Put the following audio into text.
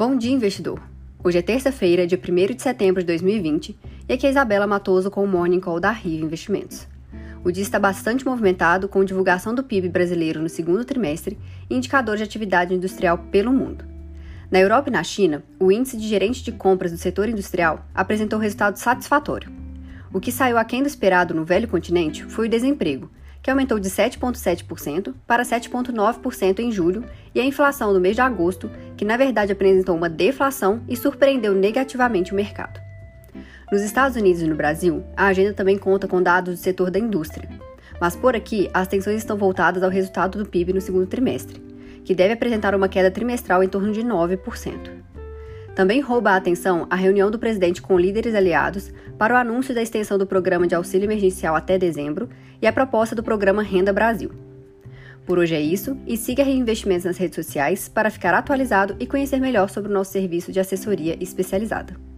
Bom dia, investidor! Hoje é terça-feira, dia 1 de setembro de 2020, e aqui é Isabela Matoso com o Morning Call da Riva Investimentos. O dia está bastante movimentado com divulgação do PIB brasileiro no segundo trimestre e indicadores de atividade industrial pelo mundo. Na Europa e na China, o índice de gerente de compras do setor industrial apresentou resultado satisfatório. O que saiu aquém do esperado no velho continente foi o desemprego, que aumentou de 7,7% para 7,9% em julho, e a inflação no mês de agosto, que na verdade apresentou uma deflação e surpreendeu negativamente o mercado. Nos Estados Unidos e no Brasil, a agenda também conta com dados do setor da indústria. Mas por aqui, as atenções estão voltadas ao resultado do PIB no segundo trimestre, que deve apresentar uma queda trimestral em torno de 9%. Também rouba a atenção a reunião do presidente com líderes aliados para o anúncio da extensão do programa de auxílio emergencial até dezembro e a proposta do programa Renda Brasil. Por hoje é isso e siga Reinvestimentos nas redes sociais para ficar atualizado e conhecer melhor sobre o nosso serviço de assessoria especializada.